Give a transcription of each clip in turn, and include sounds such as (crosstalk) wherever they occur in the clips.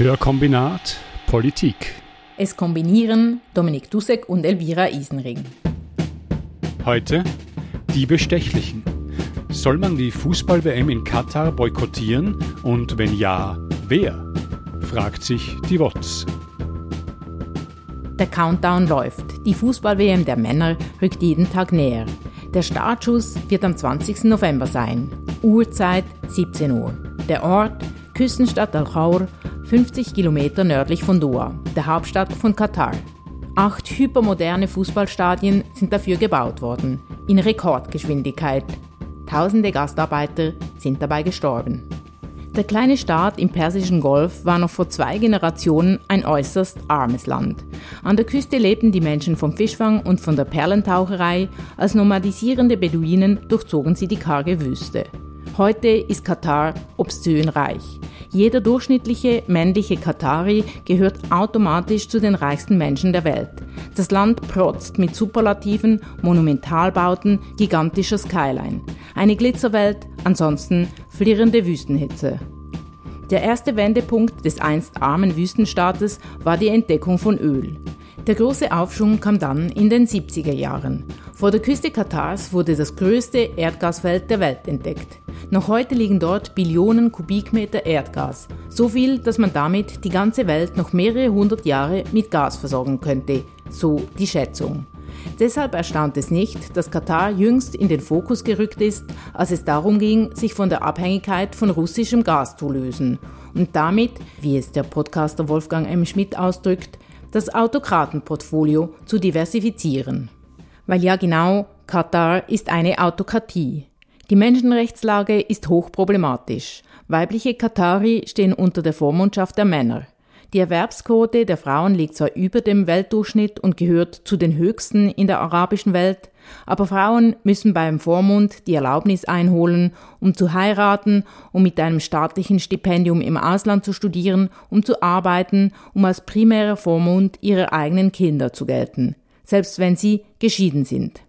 Hörkombinat Politik. Es kombinieren Dominik Dussek und Elvira Isenring. Heute die Bestechlichen. Soll man die Fußball-WM in Katar boykottieren und wenn ja, wer? fragt sich die WOTS. Der Countdown läuft. Die Fußball-WM der Männer rückt jeden Tag näher. Der Startschuss wird am 20. November sein. Uhrzeit 17 Uhr. Der Ort Küstenstadt Al-Khawr 50 Kilometer nördlich von Doha, der Hauptstadt von Katar. Acht hypermoderne Fußballstadien sind dafür gebaut worden, in Rekordgeschwindigkeit. Tausende Gastarbeiter sind dabei gestorben. Der kleine Staat im Persischen Golf war noch vor zwei Generationen ein äußerst armes Land. An der Küste lebten die Menschen vom Fischfang und von der Perlentaucherei, als nomadisierende Beduinen durchzogen sie die karge Wüste. Heute ist Katar obszön reich. Jeder durchschnittliche männliche Katari gehört automatisch zu den reichsten Menschen der Welt. Das Land protzt mit Superlativen, Monumentalbauten, gigantischer Skyline. Eine Glitzerwelt, ansonsten flirrende Wüstenhitze. Der erste Wendepunkt des einst armen Wüstenstaates war die Entdeckung von Öl. Der große Aufschwung kam dann in den 70er Jahren. Vor der Küste Katars wurde das größte Erdgasfeld der Welt entdeckt. Noch heute liegen dort Billionen Kubikmeter Erdgas. So viel, dass man damit die ganze Welt noch mehrere hundert Jahre mit Gas versorgen könnte. So die Schätzung. Deshalb erstaunt es nicht, dass Katar jüngst in den Fokus gerückt ist, als es darum ging, sich von der Abhängigkeit von russischem Gas zu lösen und damit, wie es der Podcaster Wolfgang M. Schmidt ausdrückt, das Autokratenportfolio zu diversifizieren. Weil ja genau, Katar ist eine Autokratie. Die Menschenrechtslage ist hochproblematisch. Weibliche Katari stehen unter der Vormundschaft der Männer. Die Erwerbsquote der Frauen liegt zwar über dem Weltdurchschnitt und gehört zu den höchsten in der arabischen Welt, aber Frauen müssen beim Vormund die Erlaubnis einholen, um zu heiraten, um mit einem staatlichen Stipendium im Ausland zu studieren, um zu arbeiten, um als primärer Vormund ihrer eigenen Kinder zu gelten, selbst wenn sie geschieden sind.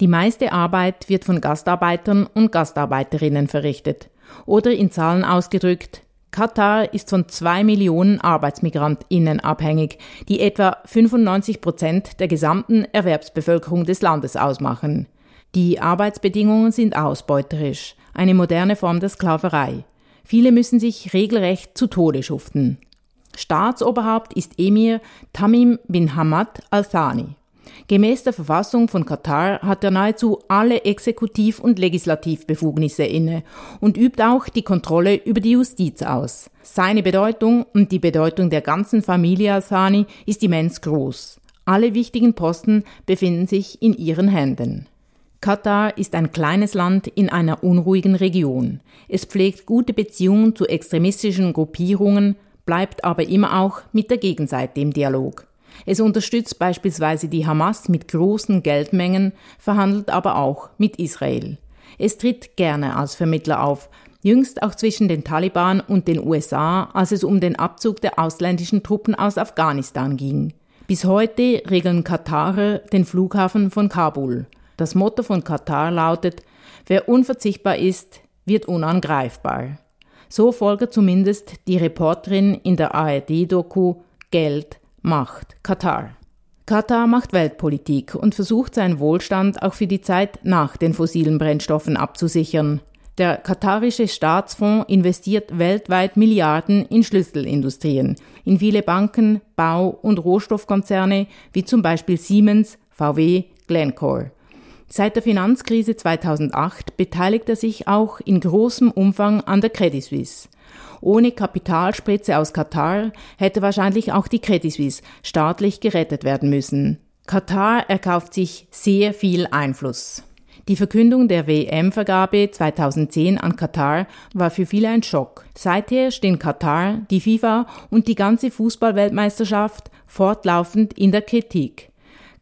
Die meiste Arbeit wird von Gastarbeitern und Gastarbeiterinnen verrichtet. Oder in Zahlen ausgedrückt, Katar ist von zwei Millionen ArbeitsmigrantInnen abhängig, die etwa 95 Prozent der gesamten Erwerbsbevölkerung des Landes ausmachen. Die Arbeitsbedingungen sind ausbeuterisch, eine moderne Form der Sklaverei. Viele müssen sich regelrecht zu Tode schuften. Staatsoberhaupt ist Emir Tamim bin Hamad al-Thani. Gemäß der Verfassung von Katar hat er nahezu alle Exekutiv- und Legislativbefugnisse inne und übt auch die Kontrolle über die Justiz aus. Seine Bedeutung und die Bedeutung der ganzen Familie Al-Thani ist immens groß. Alle wichtigen Posten befinden sich in ihren Händen. Katar ist ein kleines Land in einer unruhigen Region. Es pflegt gute Beziehungen zu extremistischen Gruppierungen, bleibt aber immer auch mit der Gegenseite im Dialog. Es unterstützt beispielsweise die Hamas mit großen Geldmengen, verhandelt aber auch mit Israel. Es tritt gerne als Vermittler auf, jüngst auch zwischen den Taliban und den USA, als es um den Abzug der ausländischen Truppen aus Afghanistan ging. Bis heute regeln Katarer den Flughafen von Kabul. Das Motto von Katar lautet, wer unverzichtbar ist, wird unangreifbar. So folgt zumindest die Reporterin in der ARD-Doku Geld, Macht, Katar. Katar macht Weltpolitik und versucht seinen Wohlstand auch für die Zeit nach den fossilen Brennstoffen abzusichern. Der katarische Staatsfonds investiert weltweit Milliarden in Schlüsselindustrien, in viele Banken, Bau- und Rohstoffkonzerne wie zum Beispiel Siemens, VW, Glencore. Seit der Finanzkrise 2008 beteiligt er sich auch in großem Umfang an der Credit Suisse. Ohne Kapitalspritze aus Katar hätte wahrscheinlich auch die Credit Suisse staatlich gerettet werden müssen. Katar erkauft sich sehr viel Einfluss. Die Verkündung der WM-Vergabe 2010 an Katar war für viele ein Schock. Seither stehen Katar, die FIFA und die ganze Fußballweltmeisterschaft fortlaufend in der Kritik.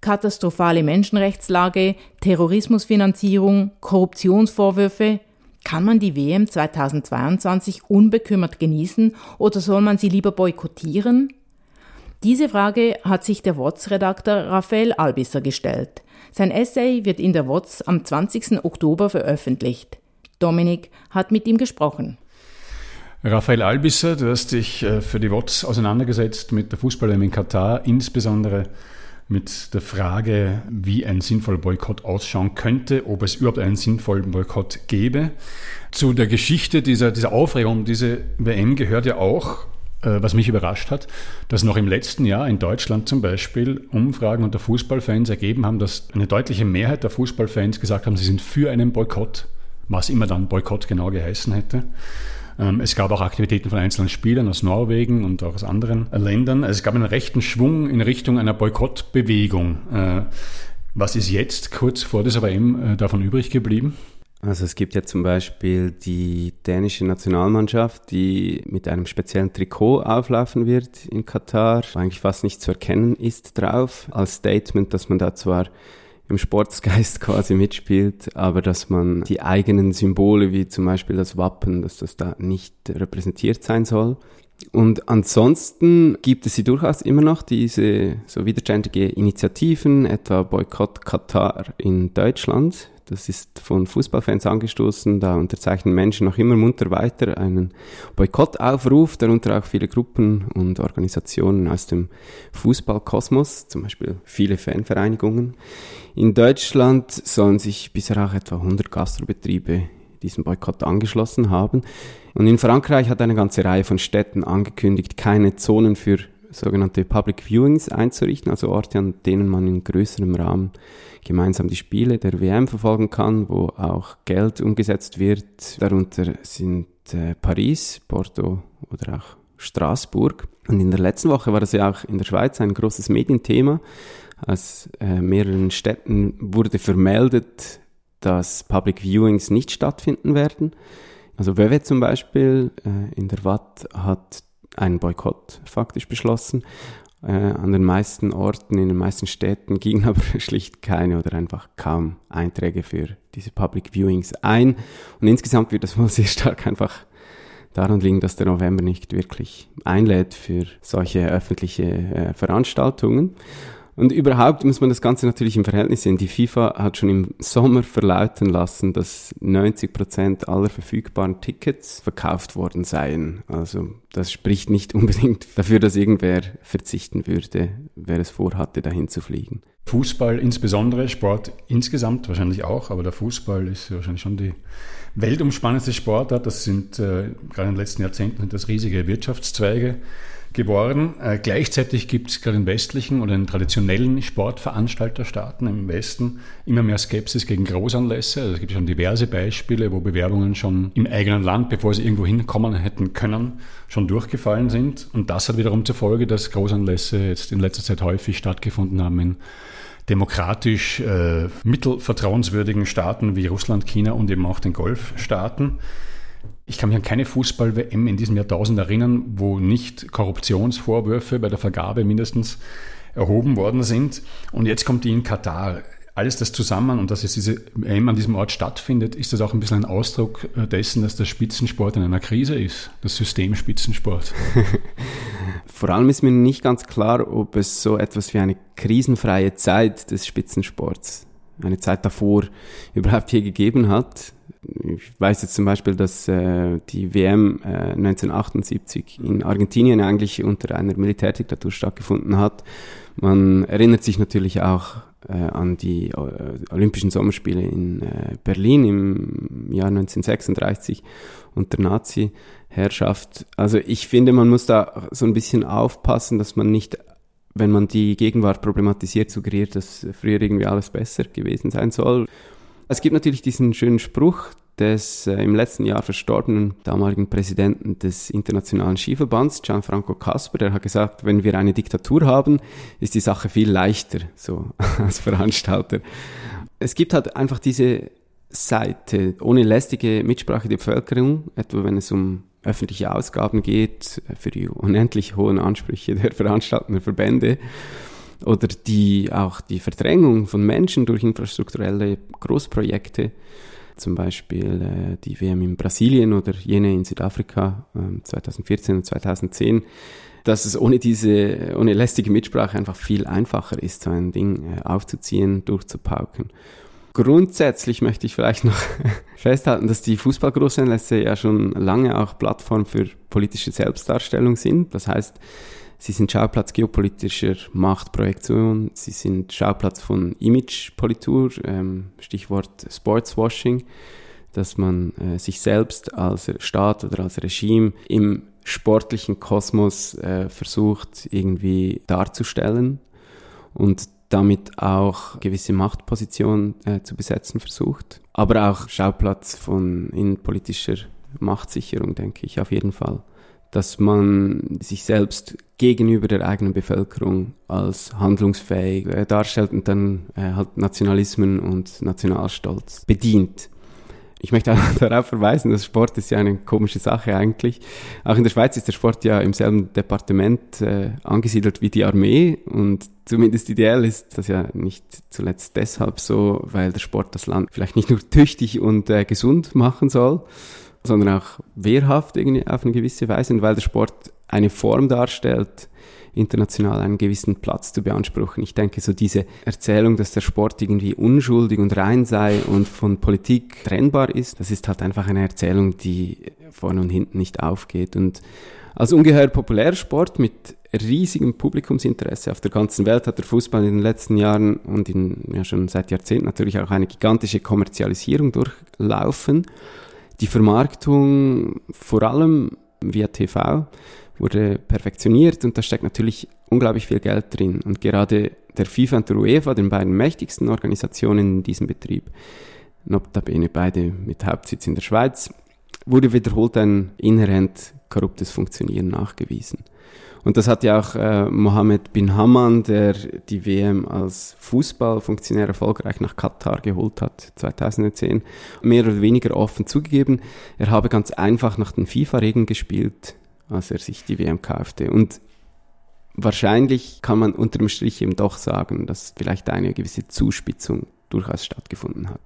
Katastrophale Menschenrechtslage, Terrorismusfinanzierung, Korruptionsvorwürfe, kann man die WM 2022 unbekümmert genießen oder soll man sie lieber boykottieren? Diese Frage hat sich der WOTS-Redakteur Raphael Albisser gestellt. Sein Essay wird in der WOTS am 20. Oktober veröffentlicht. Dominik hat mit ihm gesprochen. Raphael Albisser, du hast dich äh, für die WOTS auseinandergesetzt mit der fußball in Katar, insbesondere mit der Frage, wie ein sinnvoller Boykott ausschauen könnte, ob es überhaupt einen sinnvollen Boykott gäbe. Zu der Geschichte dieser, dieser Aufregung um diese WM gehört ja auch, äh, was mich überrascht hat, dass noch im letzten Jahr in Deutschland zum Beispiel Umfragen unter Fußballfans ergeben haben, dass eine deutliche Mehrheit der Fußballfans gesagt haben, sie sind für einen Boykott, was immer dann Boykott genau geheißen hätte. Ähm, es gab auch Aktivitäten von einzelnen Spielern aus Norwegen und auch aus anderen Ländern. Also es gab einen rechten Schwung in Richtung einer Boykottbewegung. Äh, was ist jetzt kurz vor dieser WM äh, davon übrig geblieben? Also es gibt ja zum Beispiel die dänische Nationalmannschaft, die mit einem speziellen Trikot auflaufen wird in Katar, eigentlich fast nicht zu erkennen ist drauf, als Statement, dass man da zwar im Sportsgeist (laughs) quasi mitspielt, aber dass man die eigenen Symbole wie zum Beispiel das Wappen, dass das da nicht repräsentiert sein soll. Und ansonsten gibt es sie durchaus immer noch, diese so widerständige Initiativen, etwa Boykott Katar in Deutschland, das ist von Fußballfans angestoßen. Da unterzeichnen Menschen noch immer munter weiter einen Boykottaufruf, darunter auch viele Gruppen und Organisationen aus dem Fußballkosmos, zum Beispiel viele Fanvereinigungen. In Deutschland sollen sich bisher auch etwa 100 Gastrobetriebe diesem Boykott angeschlossen haben. Und in Frankreich hat eine ganze Reihe von Städten angekündigt, keine Zonen für sogenannte Public Viewings einzurichten, also Orte, an denen man in größerem Rahmen gemeinsam die Spiele der WM verfolgen kann, wo auch Geld umgesetzt wird. Darunter sind äh, Paris, Porto oder auch Straßburg. Und in der letzten Woche war das ja auch in der Schweiz ein großes Medienthema. Aus äh, mehreren Städten wurde vermeldet, dass Public Viewings nicht stattfinden werden. Also WW zum Beispiel äh, in der Watt hat einen Boykott faktisch beschlossen. Äh, an den meisten Orten, in den meisten Städten gingen (laughs) aber schlicht keine oder einfach kaum Einträge für diese Public Viewings ein. Und insgesamt wird das wohl sehr stark einfach daran liegen, dass der November nicht wirklich einlädt für solche öffentliche äh, Veranstaltungen. Und überhaupt muss man das Ganze natürlich im Verhältnis sehen. Die FIFA hat schon im Sommer verlauten lassen, dass 90 Prozent aller verfügbaren Tickets verkauft worden seien. Also das spricht nicht (laughs) unbedingt dafür, dass irgendwer verzichten würde, wer es vorhatte, dahin zu fliegen. Fußball insbesondere, Sport insgesamt wahrscheinlich auch, aber der Fußball ist wahrscheinlich schon die weltumspannendste Sportart. Das sind äh, gerade in den letzten Jahrzehnten das riesige Wirtschaftszweige geworden. Äh, gleichzeitig gibt es gerade in westlichen oder in traditionellen Sportveranstalterstaaten im Westen immer mehr Skepsis gegen Großanlässe. Also es gibt schon diverse Beispiele, wo Bewerbungen schon im eigenen Land, bevor sie irgendwo hinkommen hätten können, schon durchgefallen sind. Und das hat wiederum zur Folge, dass Großanlässe jetzt in letzter Zeit häufig stattgefunden haben in demokratisch äh, mittelvertrauenswürdigen Staaten wie Russland, China und eben auch den Golfstaaten. Ich kann mich an keine Fußball-WM in diesem Jahrtausend erinnern, wo nicht Korruptionsvorwürfe bei der Vergabe mindestens erhoben worden sind. Und jetzt kommt die in Katar. Alles das zusammen und dass jetzt diese WM an diesem Ort stattfindet, ist das auch ein bisschen ein Ausdruck äh, dessen, dass der Spitzensport in einer Krise ist, das System Spitzensport. (laughs) Vor allem ist mir nicht ganz klar, ob es so etwas wie eine krisenfreie Zeit des Spitzensports, eine Zeit davor überhaupt hier gegeben hat ich weiß jetzt zum Beispiel, dass äh, die WM äh, 1978 in Argentinien eigentlich unter einer Militärdiktatur stattgefunden hat. Man erinnert sich natürlich auch äh, an die äh, Olympischen Sommerspiele in äh, Berlin im Jahr 1936 unter Nazi-Herrschaft. Also ich finde, man muss da so ein bisschen aufpassen, dass man nicht wenn man die Gegenwart problematisiert, suggeriert, dass früher irgendwie alles besser gewesen sein soll. Es gibt natürlich diesen schönen Spruch des äh, im letzten Jahr verstorbenen damaligen Präsidenten des Internationalen Skiverbands, Gianfranco Casper, der hat gesagt, wenn wir eine Diktatur haben, ist die Sache viel leichter, so (laughs) als Veranstalter. Es gibt halt einfach diese Seite ohne lästige Mitsprache der Bevölkerung, etwa wenn es um öffentliche Ausgaben geht, für die unendlich hohen Ansprüche der (laughs) veranstaltenden Verbände oder die, auch die Verdrängung von Menschen durch infrastrukturelle Großprojekte, zum Beispiel äh, die WM in Brasilien oder jene in Südafrika äh, 2014 und 2010, dass es ohne diese, ohne lästige Mitsprache einfach viel einfacher ist, so ein Ding äh, aufzuziehen, durchzupauken. Grundsätzlich möchte ich vielleicht noch (laughs) festhalten, dass die Fußballgroßanlässe ja schon lange auch Plattform für politische Selbstdarstellung sind. Das heißt, sie sind Schauplatz geopolitischer Machtprojektion, sie sind Schauplatz von Imagepolitur, ähm, Stichwort Sportswashing, dass man äh, sich selbst als Staat oder als Regime im sportlichen Kosmos äh, versucht irgendwie darzustellen und damit auch gewisse Machtpositionen äh, zu besetzen versucht. Aber auch Schauplatz von innenpolitischer Machtsicherung, denke ich, auf jeden Fall. Dass man sich selbst gegenüber der eigenen Bevölkerung als handlungsfähig äh, darstellt und dann äh, halt Nationalismen und Nationalstolz bedient. Ich möchte auch (laughs) darauf verweisen, dass Sport ist ja eine komische Sache eigentlich. Auch in der Schweiz ist der Sport ja im selben Departement äh, angesiedelt wie die Armee und zumindest ideell ist das ja nicht zuletzt deshalb so, weil der Sport das Land vielleicht nicht nur tüchtig und äh, gesund machen soll, sondern auch wehrhaft irgendwie auf eine gewisse Weise und weil der Sport eine Form darstellt, international einen gewissen Platz zu beanspruchen. Ich denke, so diese Erzählung, dass der Sport irgendwie unschuldig und rein sei und von Politik trennbar ist, das ist halt einfach eine Erzählung, die vorne und hinten nicht aufgeht. Und als ungeheuer populärer Sport mit riesigem Publikumsinteresse auf der ganzen Welt hat der Fußball in den letzten Jahren und in, ja schon seit Jahrzehnten natürlich auch eine gigantische Kommerzialisierung durchlaufen. Die Vermarktung vor allem via TV wurde perfektioniert und da steckt natürlich unglaublich viel Geld drin. Und gerade der FIFA und der UEFA, den beiden mächtigsten Organisationen in diesem Betrieb, notabene beide mit Hauptsitz in der Schweiz, wurde wiederholt ein inhärent korruptes Funktionieren nachgewiesen. Und das hat ja auch äh, Mohammed bin Hamman, der die WM als Fußballfunktionär erfolgreich nach Katar geholt hat, 2010, mehr oder weniger offen zugegeben. Er habe ganz einfach nach den FIFA-Regeln gespielt, als er sich die WM kaufte. Und wahrscheinlich kann man unterm Strich eben doch sagen, dass vielleicht eine gewisse Zuspitzung durchaus stattgefunden hat.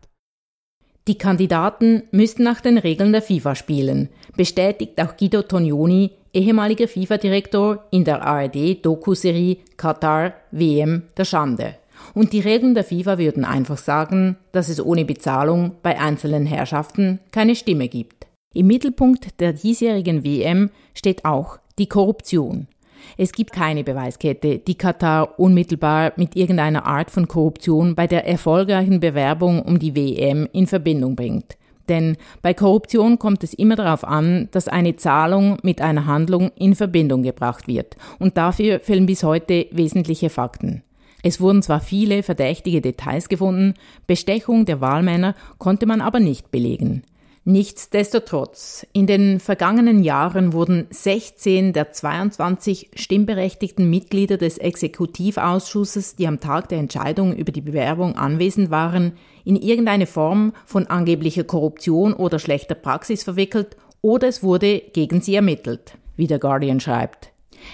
Die Kandidaten müssten nach den Regeln der FIFA spielen, bestätigt auch Guido Tognoni, ehemaliger FIFA-Direktor in der ARD-Doku-Serie Katar WM der Schande. Und die Regeln der FIFA würden einfach sagen, dass es ohne Bezahlung bei einzelnen Herrschaften keine Stimme gibt. Im Mittelpunkt der diesjährigen WM steht auch die Korruption. Es gibt keine Beweiskette, die Katar unmittelbar mit irgendeiner Art von Korruption bei der erfolgreichen Bewerbung um die WM in Verbindung bringt. Denn bei Korruption kommt es immer darauf an, dass eine Zahlung mit einer Handlung in Verbindung gebracht wird. Und dafür fehlen bis heute wesentliche Fakten. Es wurden zwar viele verdächtige Details gefunden, Bestechung der Wahlmänner konnte man aber nicht belegen. Nichtsdestotrotz, in den vergangenen Jahren wurden 16 der 22 stimmberechtigten Mitglieder des Exekutivausschusses, die am Tag der Entscheidung über die Bewerbung anwesend waren, in irgendeine Form von angeblicher Korruption oder schlechter Praxis verwickelt oder es wurde gegen sie ermittelt, wie der Guardian schreibt.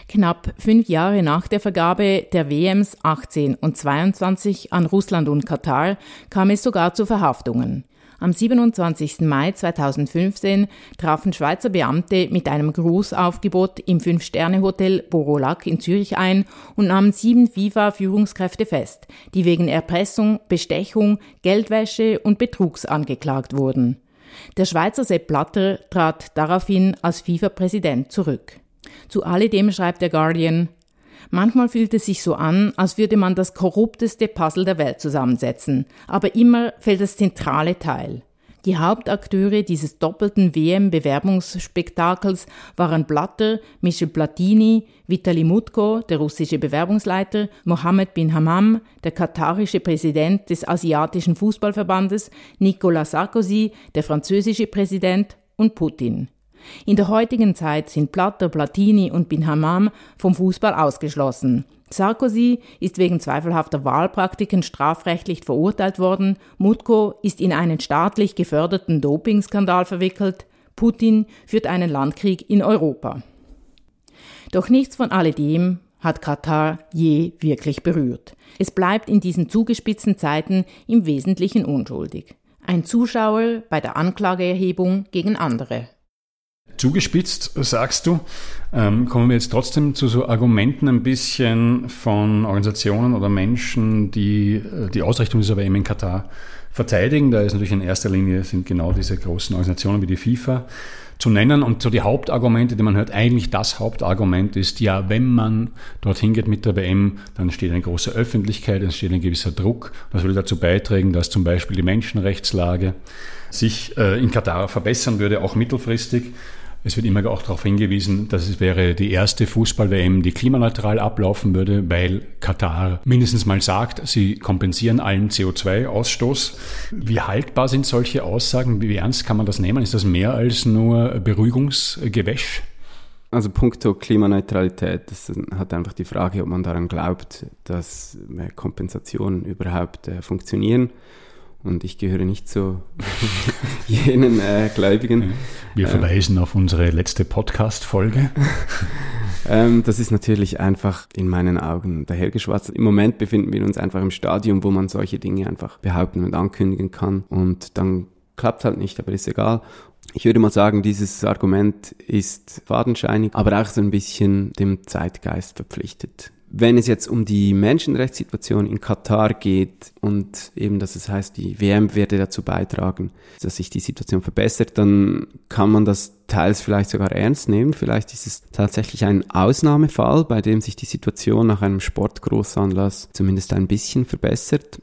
Knapp fünf Jahre nach der Vergabe der WMs 18 und 22 an Russland und Katar kam es sogar zu Verhaftungen. Am 27. Mai 2015 trafen Schweizer Beamte mit einem Grußaufgebot im Fünf-Sterne-Hotel Borolac in Zürich ein und nahmen sieben FIFA-Führungskräfte fest, die wegen Erpressung, Bestechung, Geldwäsche und Betrugs angeklagt wurden. Der Schweizer Sepp Blatter trat daraufhin als FIFA-Präsident zurück. Zu alledem schreibt der Guardian, Manchmal fühlt es sich so an, als würde man das korrupteste Puzzle der Welt zusammensetzen, aber immer fällt das zentrale Teil. Die Hauptakteure dieses doppelten WM-Bewerbungsspektakels waren Blatter, Michel Platini, Vitali Mutko, der russische Bewerbungsleiter, Mohammed bin Hammam, der katarische Präsident des Asiatischen Fußballverbandes, Nicolas Sarkozy, der französische Präsident und Putin. In der heutigen Zeit sind Platter, Platini und Bin Hammam vom Fußball ausgeschlossen. Sarkozy ist wegen zweifelhafter Wahlpraktiken strafrechtlich verurteilt worden, Mutko ist in einen staatlich geförderten Dopingskandal verwickelt, Putin führt einen Landkrieg in Europa. Doch nichts von alledem hat Katar je wirklich berührt. Es bleibt in diesen zugespitzten Zeiten im Wesentlichen unschuldig. Ein Zuschauer bei der Anklageerhebung gegen andere. Zugespitzt, sagst du. Ähm, kommen wir jetzt trotzdem zu so Argumenten ein bisschen von Organisationen oder Menschen, die äh, die Ausrichtung dieser WM in Katar verteidigen. Da ist natürlich in erster Linie sind genau diese großen Organisationen wie die FIFA zu nennen. Und so die Hauptargumente, die man hört, eigentlich das Hauptargument ist, ja, wenn man dorthin geht mit der WM, dann steht eine große Öffentlichkeit, es steht ein gewisser Druck. Das will dazu beitragen, dass zum Beispiel die Menschenrechtslage sich äh, in Katar verbessern würde, auch mittelfristig. Es wird immer auch darauf hingewiesen, dass es wäre die erste Fußball-WM, die klimaneutral ablaufen würde, weil Katar mindestens mal sagt, sie kompensieren allen CO2-Ausstoß. Wie haltbar sind solche Aussagen? Wie ernst kann man das nehmen? Ist das mehr als nur Beruhigungsgewäsch? Also puncto Klimaneutralität, das hat einfach die Frage, ob man daran glaubt, dass Kompensationen überhaupt äh, funktionieren. Und ich gehöre nicht zu (laughs) jenen äh, Gläubigen. Wir verweisen ähm, auf unsere letzte Podcast-Folge. (laughs) ähm, das ist natürlich einfach in meinen Augen dahergeschwatzt. Im Moment befinden wir uns einfach im Stadium, wo man solche Dinge einfach behaupten und ankündigen kann. Und dann klappt halt nicht, aber ist egal. Ich würde mal sagen, dieses Argument ist fadenscheinig, aber auch so ein bisschen dem Zeitgeist verpflichtet. Wenn es jetzt um die Menschenrechtssituation in Katar geht und eben, dass es heißt, die WM werde dazu beitragen, dass sich die Situation verbessert, dann kann man das teils vielleicht sogar ernst nehmen. Vielleicht ist es tatsächlich ein Ausnahmefall, bei dem sich die Situation nach einem Sportgroßanlass zumindest ein bisschen verbessert.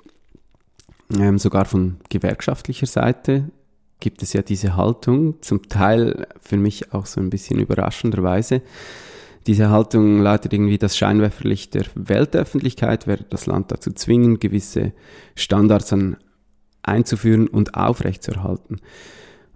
Ähm, sogar von gewerkschaftlicher Seite gibt es ja diese Haltung, zum Teil für mich auch so ein bisschen überraschenderweise diese Haltung lautet irgendwie, das Scheinwerferlicht der Weltöffentlichkeit werde das Land dazu zwingen, gewisse Standards an einzuführen und aufrechtzuerhalten.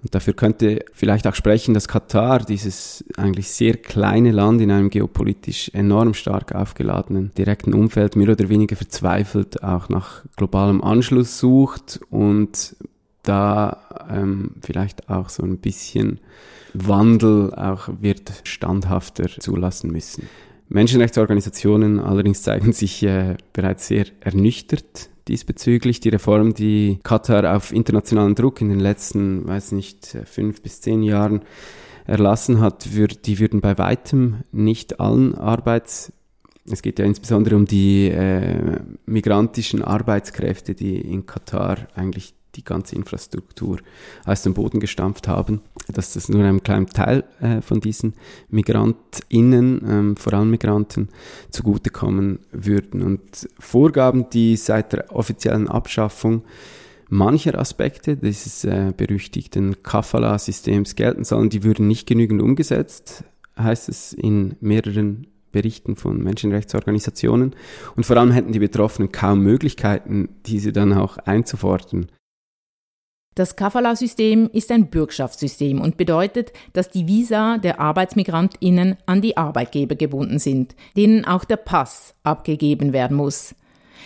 Und dafür könnte vielleicht auch sprechen, dass Katar, dieses eigentlich sehr kleine Land in einem geopolitisch enorm stark aufgeladenen direkten Umfeld, mehr oder weniger verzweifelt auch nach globalem Anschluss sucht und da ähm, vielleicht auch so ein bisschen Wandel auch wird standhafter zulassen müssen. Menschenrechtsorganisationen allerdings zeigen sich äh, bereits sehr ernüchtert diesbezüglich. Die Reform, die Katar auf internationalen Druck in den letzten, weiß nicht, fünf bis zehn Jahren erlassen hat, würd, die würden bei weitem nicht allen Arbeits es geht ja insbesondere um die äh, migrantischen Arbeitskräfte, die in Katar eigentlich die ganze Infrastruktur aus dem Boden gestampft haben, dass das nur einem kleinen Teil äh, von diesen MigrantInnen, ähm, vor allem Migranten, zugutekommen würden. Und Vorgaben, die seit der offiziellen Abschaffung mancher Aspekte dieses äh, berüchtigten Kafala-Systems gelten sollen, die würden nicht genügend umgesetzt, heißt es in mehreren Berichten von Menschenrechtsorganisationen. Und vor allem hätten die Betroffenen kaum Möglichkeiten, diese dann auch einzufordern. Das Kafala-System ist ein Bürgschaftssystem und bedeutet, dass die Visa der ArbeitsmigrantInnen an die Arbeitgeber gebunden sind, denen auch der Pass abgegeben werden muss.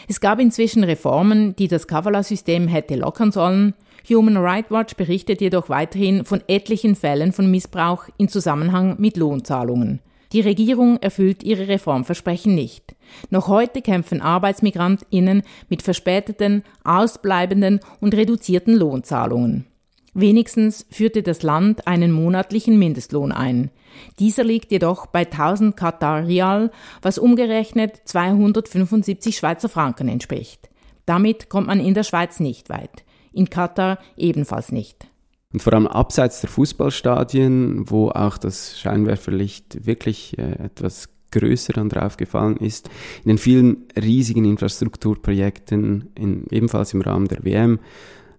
Es gab inzwischen Reformen, die das Kafala-System hätte lockern sollen. Human Rights Watch berichtet jedoch weiterhin von etlichen Fällen von Missbrauch in Zusammenhang mit Lohnzahlungen. Die Regierung erfüllt ihre Reformversprechen nicht. Noch heute kämpfen ArbeitsmigrantInnen mit verspäteten, ausbleibenden und reduzierten Lohnzahlungen. Wenigstens führte das Land einen monatlichen Mindestlohn ein. Dieser liegt jedoch bei 1000 Katar Rial, was umgerechnet 275 Schweizer Franken entspricht. Damit kommt man in der Schweiz nicht weit. In Katar ebenfalls nicht. Und vor allem abseits der Fußballstadien, wo auch das Scheinwerferlicht wirklich äh, etwas größer dann draufgefallen ist, in den vielen riesigen Infrastrukturprojekten, in, ebenfalls im Rahmen der WM,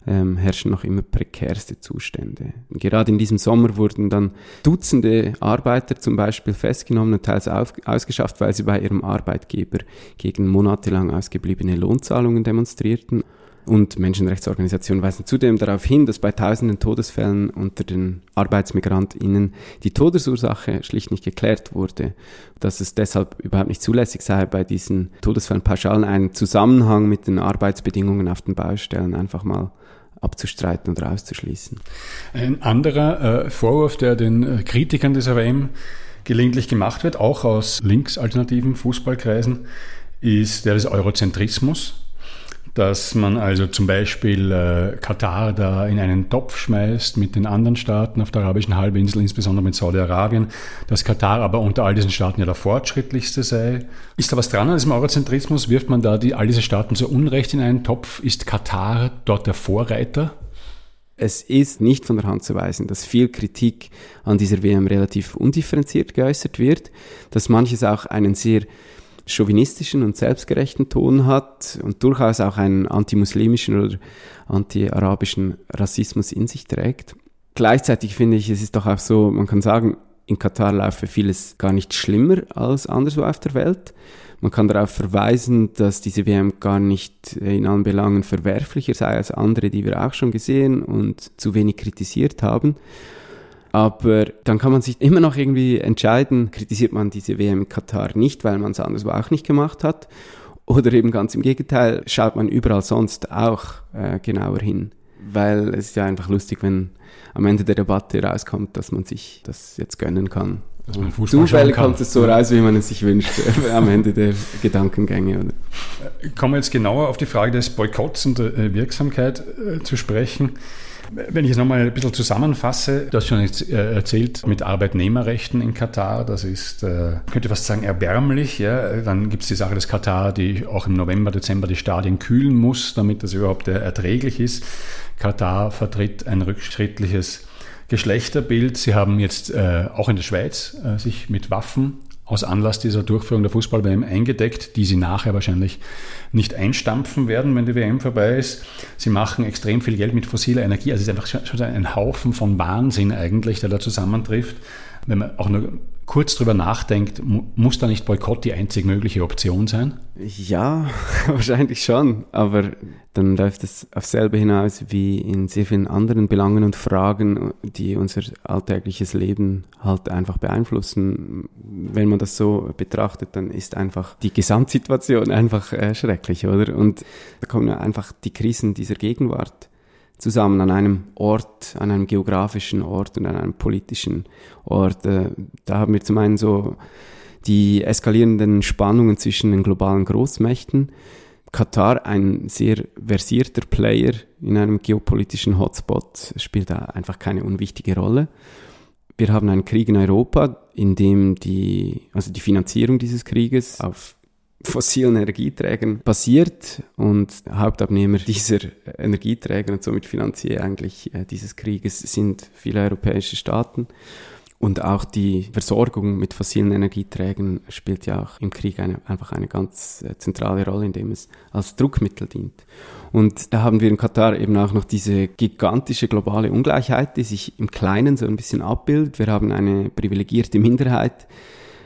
ähm, herrschen noch immer prekärste Zustände. Gerade in diesem Sommer wurden dann Dutzende Arbeiter zum Beispiel festgenommen und teils auf, ausgeschafft, weil sie bei ihrem Arbeitgeber gegen monatelang ausgebliebene Lohnzahlungen demonstrierten. Und Menschenrechtsorganisationen weisen zudem darauf hin, dass bei tausenden Todesfällen unter den ArbeitsmigrantInnen die Todesursache schlicht nicht geklärt wurde, dass es deshalb überhaupt nicht zulässig sei, bei diesen Todesfällen pauschal einen Zusammenhang mit den Arbeitsbedingungen auf den Baustellen einfach mal abzustreiten oder auszuschließen. Ein anderer äh, Vorwurf, der den äh, Kritikern des AWM gelegentlich gemacht wird, auch aus linksalternativen Fußballkreisen, ist der des Eurozentrismus dass man also zum Beispiel äh, Katar da in einen Topf schmeißt mit den anderen Staaten auf der arabischen Halbinsel, insbesondere mit Saudi-Arabien, dass Katar aber unter all diesen Staaten ja der fortschrittlichste sei. Ist da was dran an diesem Eurozentrismus? Wirft man da die, all diese Staaten zu Unrecht in einen Topf? Ist Katar dort der Vorreiter? Es ist nicht von der Hand zu weisen, dass viel Kritik an dieser WM relativ undifferenziert geäußert wird, dass manches auch einen sehr chauvinistischen und selbstgerechten Ton hat und durchaus auch einen antimuslimischen oder anti-arabischen Rassismus in sich trägt. Gleichzeitig finde ich, es ist doch auch so, man kann sagen, in Katar laufe vieles gar nicht schlimmer als anderswo auf der Welt. Man kann darauf verweisen, dass diese WM gar nicht in allen Belangen verwerflicher sei als andere, die wir auch schon gesehen und zu wenig kritisiert haben. Aber dann kann man sich immer noch irgendwie entscheiden, kritisiert man diese WM in Katar nicht, weil man es anderswo auch nicht gemacht hat. Oder eben ganz im Gegenteil, schaut man überall sonst auch äh, genauer hin. Weil es ist ja einfach lustig, wenn am Ende der Debatte rauskommt, dass man sich das jetzt gönnen kann. Zufällig kommt es so raus, wie man es sich wünscht, am Ende der Gedankengänge. Oder? Kommen wir jetzt genauer auf die Frage des Boykotts und der äh, Wirksamkeit äh, zu sprechen. Wenn ich es nochmal ein bisschen zusammenfasse, du hast schon äh, erzählt mit Arbeitnehmerrechten in Katar, das ist, äh, könnte fast sagen, erbärmlich. Ja? Dann gibt es die Sache, dass Katar die auch im November, Dezember die Stadien kühlen muss, damit das überhaupt erträglich ist. Katar vertritt ein rückschrittliches Geschlechterbild. Sie haben jetzt äh, auch in der Schweiz äh, sich mit Waffen aus Anlass dieser Durchführung der Fußball-WM eingedeckt, die sie nachher wahrscheinlich nicht einstampfen werden, wenn die WM vorbei ist. Sie machen extrem viel Geld mit fossiler Energie. Also es ist einfach schon ein Haufen von Wahnsinn eigentlich, der da zusammentrifft. Wenn man auch nur kurz drüber nachdenkt, muss da nicht Boykott die einzig mögliche Option sein? Ja, (laughs) wahrscheinlich schon, aber dann läuft es auf selbe hinaus wie in sehr vielen anderen Belangen und Fragen, die unser alltägliches Leben halt einfach beeinflussen. Wenn man das so betrachtet, dann ist einfach die Gesamtsituation (laughs) einfach äh, schrecklich, oder? Und da kommen ja einfach die Krisen dieser Gegenwart zusammen an einem Ort, an einem geografischen Ort und an einem politischen Ort. Äh, da haben wir zum einen so die eskalierenden Spannungen zwischen den globalen Großmächten. Katar, ein sehr versierter Player in einem geopolitischen Hotspot, spielt da einfach keine unwichtige Rolle. Wir haben einen Krieg in Europa, in dem die, also die Finanzierung dieses Krieges auf fossilen Energieträgern basiert und Hauptabnehmer dieser Energieträger und somit Finanzier eigentlich äh, dieses Krieges sind viele europäische Staaten. Und auch die Versorgung mit fossilen Energieträgern spielt ja auch im Krieg eine, einfach eine ganz äh, zentrale Rolle, indem es als Druckmittel dient. Und da haben wir in Katar eben auch noch diese gigantische globale Ungleichheit, die sich im Kleinen so ein bisschen abbildet. Wir haben eine privilegierte Minderheit,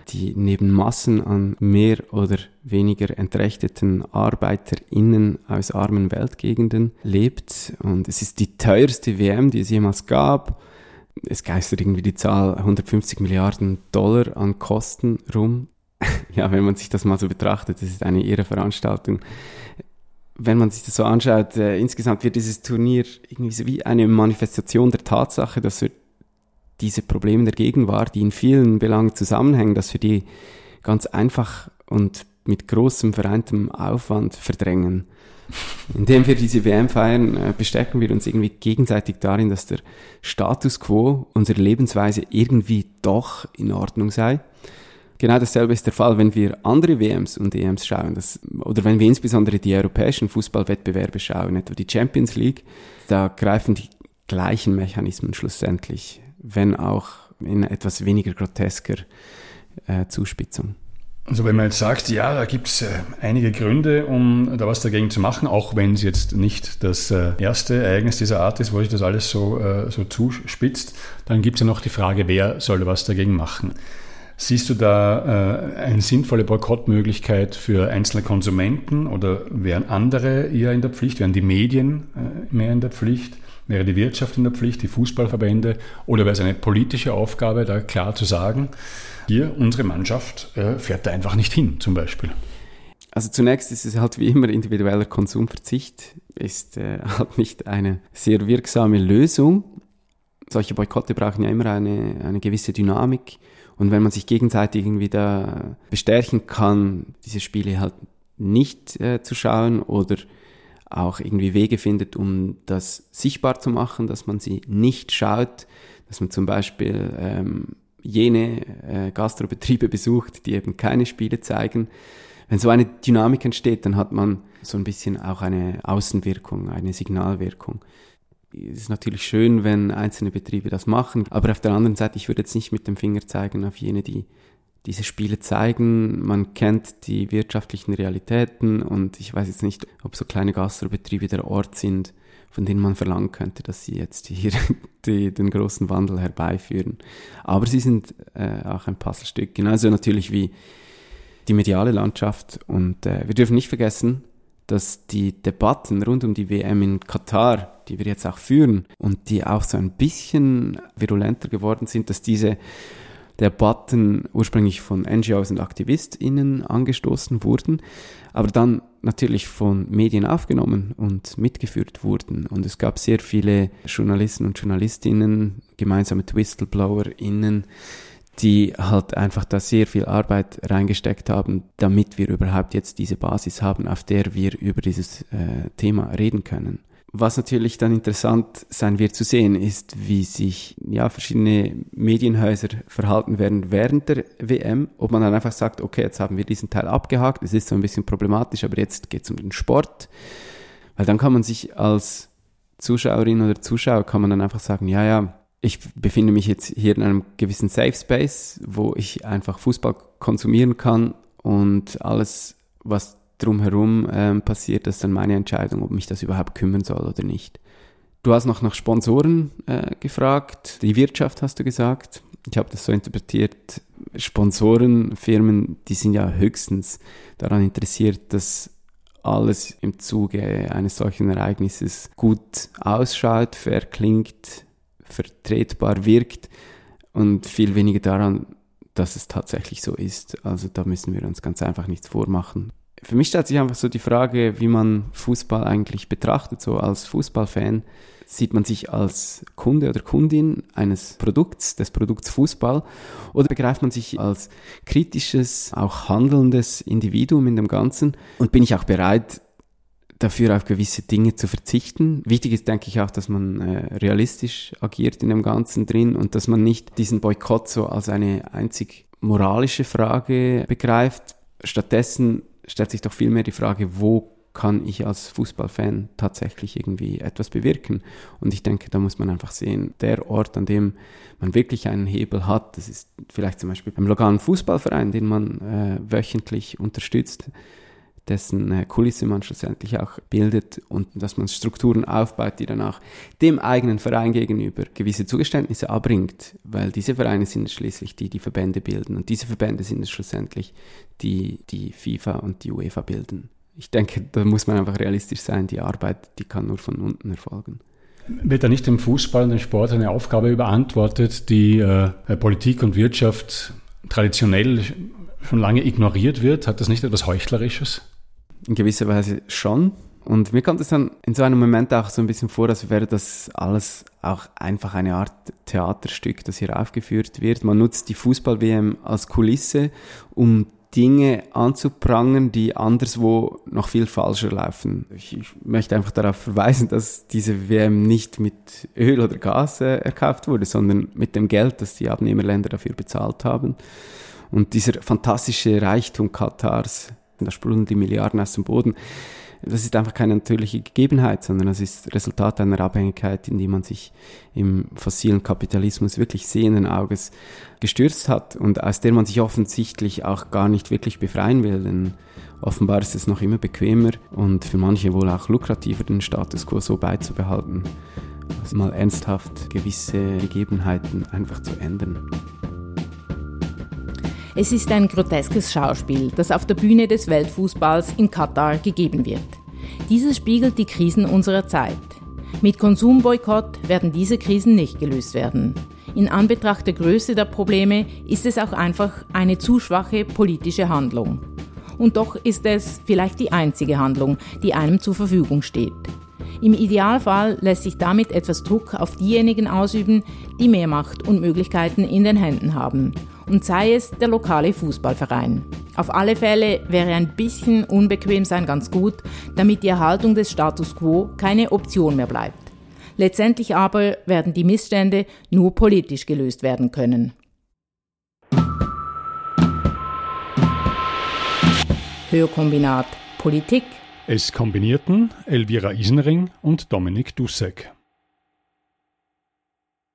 die neben Massen an mehr oder weniger entrechteten ArbeiterInnen aus armen Weltgegenden lebt. Und es ist die teuerste WM, die es jemals gab. Es geistert irgendwie die Zahl 150 Milliarden Dollar an Kosten rum. (laughs) ja, wenn man sich das mal so betrachtet, das ist eine irre Veranstaltung wenn man sich das so anschaut, äh, insgesamt wird dieses Turnier irgendwie so wie eine Manifestation der Tatsache, dass wir diese Probleme der Gegenwart, die in vielen Belangen zusammenhängen, dass wir die ganz einfach und mit großem vereintem Aufwand verdrängen. (laughs) Indem wir diese WM feiern, äh, bestärken wir uns irgendwie gegenseitig darin, dass der Status quo, unsere Lebensweise irgendwie doch in Ordnung sei. Genau dasselbe ist der Fall, wenn wir andere WMs und EMs schauen, das, oder wenn wir insbesondere die europäischen Fußballwettbewerbe schauen, etwa die Champions League, da greifen die gleichen Mechanismen schlussendlich wenn auch in etwas weniger grotesker äh, Zuspitzung. Also wenn man jetzt sagt, ja, da gibt es äh, einige Gründe, um da was dagegen zu machen, auch wenn es jetzt nicht das äh, erste Ereignis dieser Art ist, wo sich das alles so, äh, so zuspitzt, dann gibt es ja noch die Frage, wer soll was dagegen machen. Siehst du da eine sinnvolle Boykottmöglichkeit für einzelne Konsumenten oder wären andere eher in der Pflicht, wären die Medien mehr in der Pflicht? Wäre die Wirtschaft in der Pflicht, die Fußballverbände oder wäre es eine politische Aufgabe, da klar zu sagen, hier, unsere Mannschaft äh, fährt da einfach nicht hin, zum Beispiel? Also zunächst ist es halt wie immer individueller Konsumverzicht, ist äh, halt nicht eine sehr wirksame Lösung. Solche Boykotte brauchen ja immer eine, eine gewisse Dynamik. Und wenn man sich gegenseitig irgendwie da bestärken kann, diese Spiele halt nicht äh, zu schauen oder auch irgendwie Wege findet, um das sichtbar zu machen, dass man sie nicht schaut, dass man zum Beispiel ähm, jene äh, Gastrobetriebe besucht, die eben keine Spiele zeigen. Wenn so eine Dynamik entsteht, dann hat man so ein bisschen auch eine Außenwirkung, eine Signalwirkung. Es ist natürlich schön, wenn einzelne Betriebe das machen, aber auf der anderen Seite, ich würde jetzt nicht mit dem Finger zeigen auf jene, die diese Spiele zeigen. Man kennt die wirtschaftlichen Realitäten und ich weiß jetzt nicht, ob so kleine Gastrobetriebe der Ort sind, von denen man verlangen könnte, dass sie jetzt hier (laughs) die, den großen Wandel herbeiführen. Aber sie sind äh, auch ein Puzzlestück, genauso natürlich wie die mediale Landschaft. Und äh, wir dürfen nicht vergessen, dass die Debatten rund um die WM in Katar, die wir jetzt auch führen und die auch so ein bisschen virulenter geworden sind, dass diese Debatten ursprünglich von NGOs und AktivistInnen angestoßen wurden, aber dann natürlich von Medien aufgenommen und mitgeführt wurden. Und es gab sehr viele Journalisten und Journalistinnen, gemeinsam mit WhistleblowerInnen, die halt einfach da sehr viel Arbeit reingesteckt haben, damit wir überhaupt jetzt diese Basis haben, auf der wir über dieses äh, Thema reden können. Was natürlich dann interessant sein wird zu sehen, ist, wie sich ja, verschiedene Medienhäuser verhalten werden während der WM. Ob man dann einfach sagt, okay, jetzt haben wir diesen Teil abgehakt, es ist so ein bisschen problematisch, aber jetzt geht es um den Sport. Weil dann kann man sich als Zuschauerin oder Zuschauer, kann man dann einfach sagen, ja, ja, ich befinde mich jetzt hier in einem gewissen Safe Space, wo ich einfach Fußball konsumieren kann und alles, was drumherum ähm, passiert, das ist dann meine Entscheidung, ob mich das überhaupt kümmern soll oder nicht. Du hast noch nach Sponsoren äh, gefragt, die Wirtschaft hast du gesagt. Ich habe das so interpretiert, Sponsorenfirmen, die sind ja höchstens daran interessiert, dass alles im Zuge eines solchen Ereignisses gut ausschaut, fair klingt, vertretbar wirkt und viel weniger daran, dass es tatsächlich so ist. Also da müssen wir uns ganz einfach nichts vormachen für mich stellt sich einfach so die Frage, wie man Fußball eigentlich betrachtet. So als Fußballfan sieht man sich als Kunde oder Kundin eines Produkts, des Produkts Fußball, oder begreift man sich als kritisches, auch handelndes Individuum in dem Ganzen und bin ich auch bereit, dafür auf gewisse Dinge zu verzichten. Wichtig ist, denke ich, auch, dass man äh, realistisch agiert in dem Ganzen drin und dass man nicht diesen Boykott so als eine einzig moralische Frage begreift. Stattdessen stellt sich doch vielmehr die Frage, wo kann ich als Fußballfan tatsächlich irgendwie etwas bewirken? Und ich denke, da muss man einfach sehen, der Ort, an dem man wirklich einen Hebel hat, das ist vielleicht zum Beispiel beim lokalen Fußballverein, den man äh, wöchentlich unterstützt, dessen äh, Kulisse man schlussendlich auch bildet und dass man Strukturen aufbaut, die danach dem eigenen Verein gegenüber gewisse Zugeständnisse abbringt, weil diese Vereine sind es schließlich die, die Verbände bilden und diese Verbände sind es schlussendlich, die die FIFA und die UEFA bilden. Ich denke, da muss man einfach realistisch sein, die Arbeit, die kann nur von unten erfolgen. Wird da nicht dem Fußball und dem Sport eine Aufgabe überantwortet, die äh, Politik und Wirtschaft traditionell schon lange ignoriert wird? Hat das nicht etwas Heuchlerisches? In gewisser Weise schon. Und mir kommt es dann in so einem Moment auch so ein bisschen vor, als wäre das alles auch einfach eine Art Theaterstück, das hier aufgeführt wird. Man nutzt die Fußball-WM als Kulisse, um Dinge anzuprangern, die anderswo noch viel falscher laufen. Ich, möchte einfach darauf verweisen, dass diese WM nicht mit Öl oder Gas äh, erkauft wurde, sondern mit dem Geld, das die Abnehmerländer dafür bezahlt haben. Und dieser fantastische Reichtum Katars da sprudeln die Milliarden aus dem Boden. Das ist einfach keine natürliche Gegebenheit, sondern das ist Resultat einer Abhängigkeit, in die man sich im fossilen Kapitalismus wirklich sehenden Auges gestürzt hat und aus der man sich offensichtlich auch gar nicht wirklich befreien will, denn offenbar ist es noch immer bequemer und für manche wohl auch lukrativer, den Status quo so beizubehalten, also mal ernsthaft gewisse Gegebenheiten einfach zu ändern. Es ist ein groteskes Schauspiel, das auf der Bühne des Weltfußballs in Katar gegeben wird. Dieses spiegelt die Krisen unserer Zeit. Mit Konsumboykott werden diese Krisen nicht gelöst werden. In Anbetracht der Größe der Probleme ist es auch einfach eine zu schwache politische Handlung. Und doch ist es vielleicht die einzige Handlung, die einem zur Verfügung steht. Im Idealfall lässt sich damit etwas Druck auf diejenigen ausüben, die mehr Macht und Möglichkeiten in den Händen haben. Und sei es der lokale Fußballverein. Auf alle Fälle wäre ein bisschen unbequem sein ganz gut, damit die Erhaltung des Status quo keine Option mehr bleibt. Letztendlich aber werden die Missstände nur politisch gelöst werden können. Hörkombinat Politik es kombinierten Elvira Isenring und Dominik Dussek.